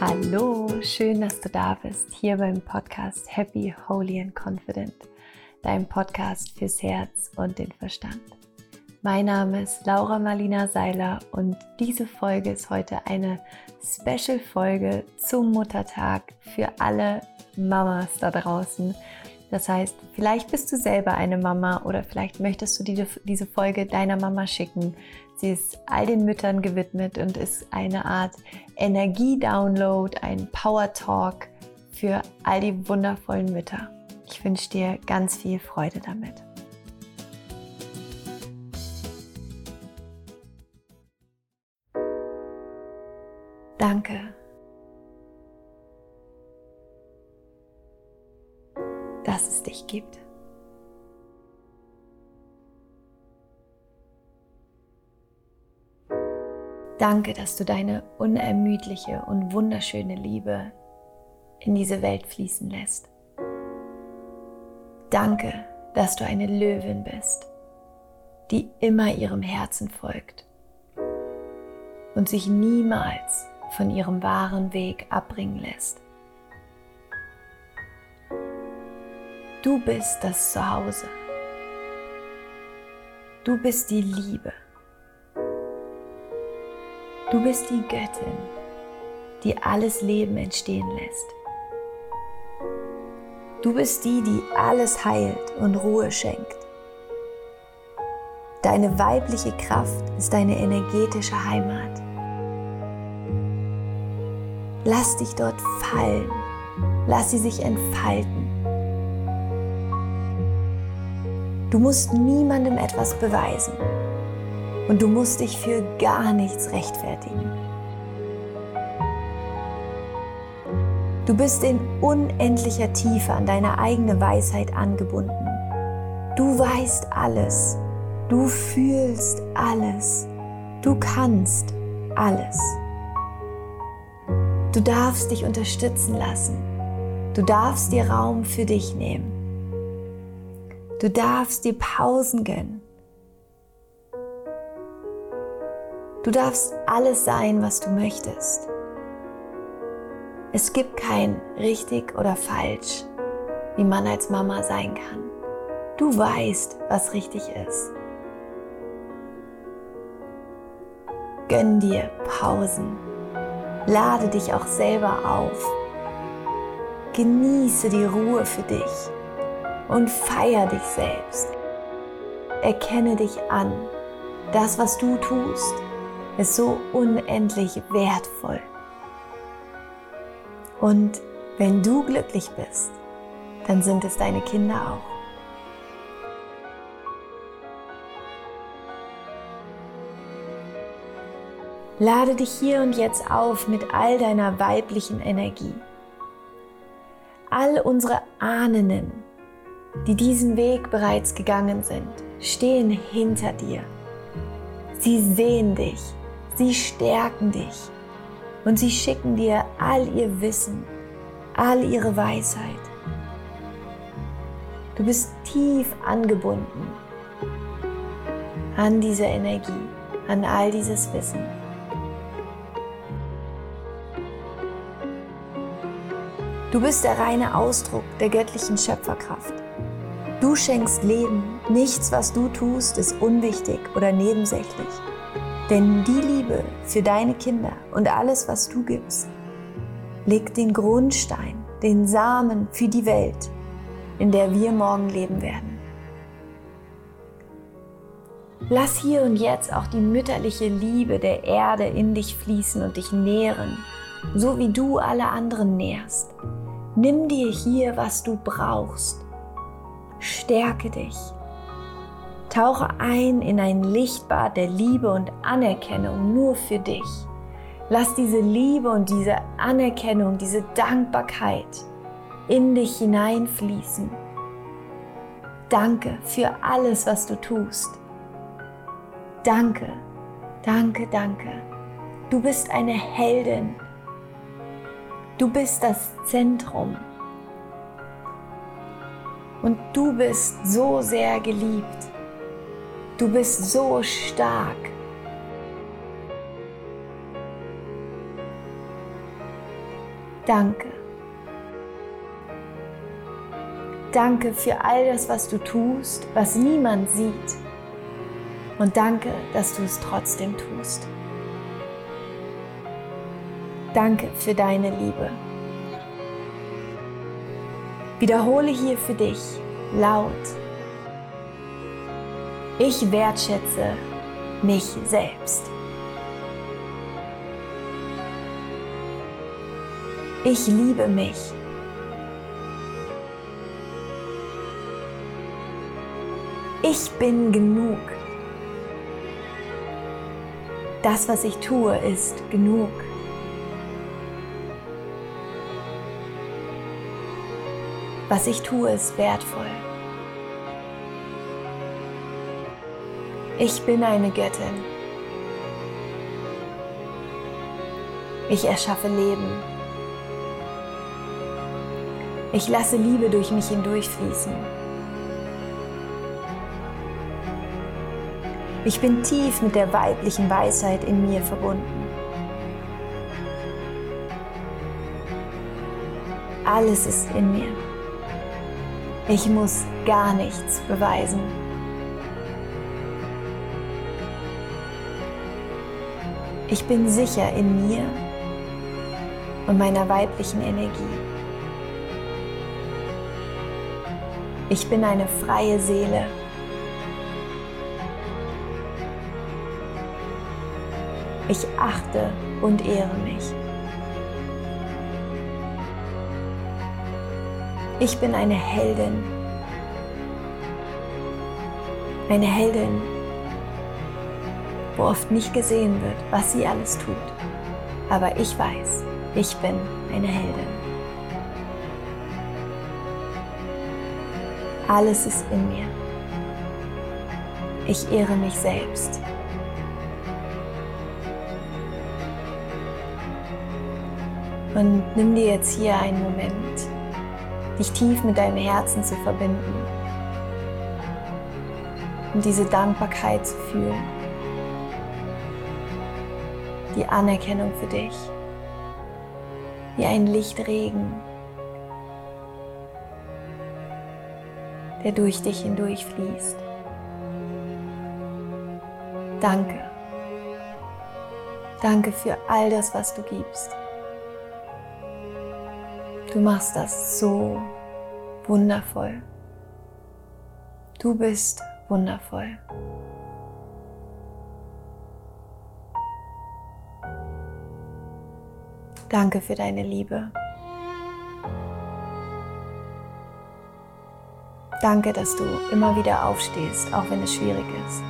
Hallo, schön, dass du da bist, hier beim Podcast Happy, Holy and Confident, dein Podcast fürs Herz und den Verstand. Mein Name ist Laura Marlina Seiler und diese Folge ist heute eine Special-Folge zum Muttertag für alle Mamas da draußen. Das heißt, vielleicht bist du selber eine Mama oder vielleicht möchtest du die, diese Folge deiner Mama schicken. Sie ist all den Müttern gewidmet und ist eine Art Energie-Download, ein Power-Talk für all die wundervollen Mütter. Ich wünsche dir ganz viel Freude damit. Danke dass es dich gibt. Danke, dass du deine unermüdliche und wunderschöne Liebe in diese Welt fließen lässt. Danke, dass du eine Löwin bist, die immer ihrem Herzen folgt und sich niemals von ihrem wahren Weg abbringen lässt. Du bist das Zuhause. Du bist die Liebe. Du bist die Göttin, die alles Leben entstehen lässt. Du bist die, die alles heilt und Ruhe schenkt. Deine weibliche Kraft ist deine energetische Heimat. Lass dich dort fallen. Lass sie sich entfalten. Du musst niemandem etwas beweisen und du musst dich für gar nichts rechtfertigen. Du bist in unendlicher Tiefe an deine eigene Weisheit angebunden. Du weißt alles. Du fühlst alles. Du kannst alles. Du darfst dich unterstützen lassen. Du darfst dir Raum für dich nehmen. Du darfst dir Pausen gönnen. Du darfst alles sein, was du möchtest. Es gibt kein richtig oder falsch, wie man als Mama sein kann. Du weißt, was richtig ist. Gönn dir Pausen. Lade dich auch selber auf. Genieße die Ruhe für dich und feier dich selbst. Erkenne dich an. Das, was du tust, ist so unendlich wertvoll. Und wenn du glücklich bist, dann sind es deine Kinder auch. Lade dich hier und jetzt auf mit all deiner weiblichen Energie. All unsere Ahnen die diesen Weg bereits gegangen sind, stehen hinter dir. Sie sehen dich, sie stärken dich und sie schicken dir all ihr Wissen, all ihre Weisheit. Du bist tief angebunden an diese Energie, an all dieses Wissen. Du bist der reine Ausdruck der göttlichen Schöpferkraft. Du schenkst Leben. Nichts, was du tust, ist unwichtig oder nebensächlich. Denn die Liebe für deine Kinder und alles, was du gibst, legt den Grundstein, den Samen für die Welt, in der wir morgen leben werden. Lass hier und jetzt auch die mütterliche Liebe der Erde in dich fließen und dich nähren, so wie du alle anderen nährst. Nimm dir hier, was du brauchst Stärke dich. Tauche ein in ein Lichtbad der Liebe und Anerkennung nur für dich. Lass diese Liebe und diese Anerkennung, diese Dankbarkeit in dich hineinfließen. Danke für alles, was du tust. Danke, danke, danke. Du bist eine Heldin. Du bist das Zentrum und du bist so sehr geliebt. Du bist so stark. Danke. Danke für all das, was du tust, was niemand sieht. Und danke, dass du es trotzdem tust. Danke für deine Liebe. Wiederhole hier für dich laut. Ich wertschätze mich selbst. Ich liebe mich. Ich bin genug. Das, was ich tue, ist genug. Was ich tue, ist wertvoll. Ich bin eine Göttin. Ich erschaffe Leben. Ich lasse Liebe durch mich hindurchfließen. Ich bin tief mit der weiblichen Weisheit in mir verbunden. Alles ist in mir. Ich muss gar nichts beweisen. Ich bin sicher in mir und meiner weiblichen Energie. Ich bin eine freie Seele. Ich achte und ehre mich. Ich bin eine Heldin. Eine Heldin, wo oft nicht gesehen wird, was sie alles tut. Aber ich weiß, ich bin eine Heldin. Alles ist in mir. Ich ehre mich selbst. Und nimm dir jetzt hier einen Moment, dich tief mit deinem Herzen zu verbinden und diese Dankbarkeit zu fühlen, die Anerkennung für dich, wie ein Lichtregen, der durch dich hindurch fließt. Danke. Danke für all das, was du gibst. Du machst das so wundervoll. Du bist wundervoll. Danke für deine Liebe. Danke, dass du immer wieder aufstehst, auch wenn es schwierig ist.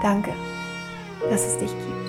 Danke, dass es dich gibt.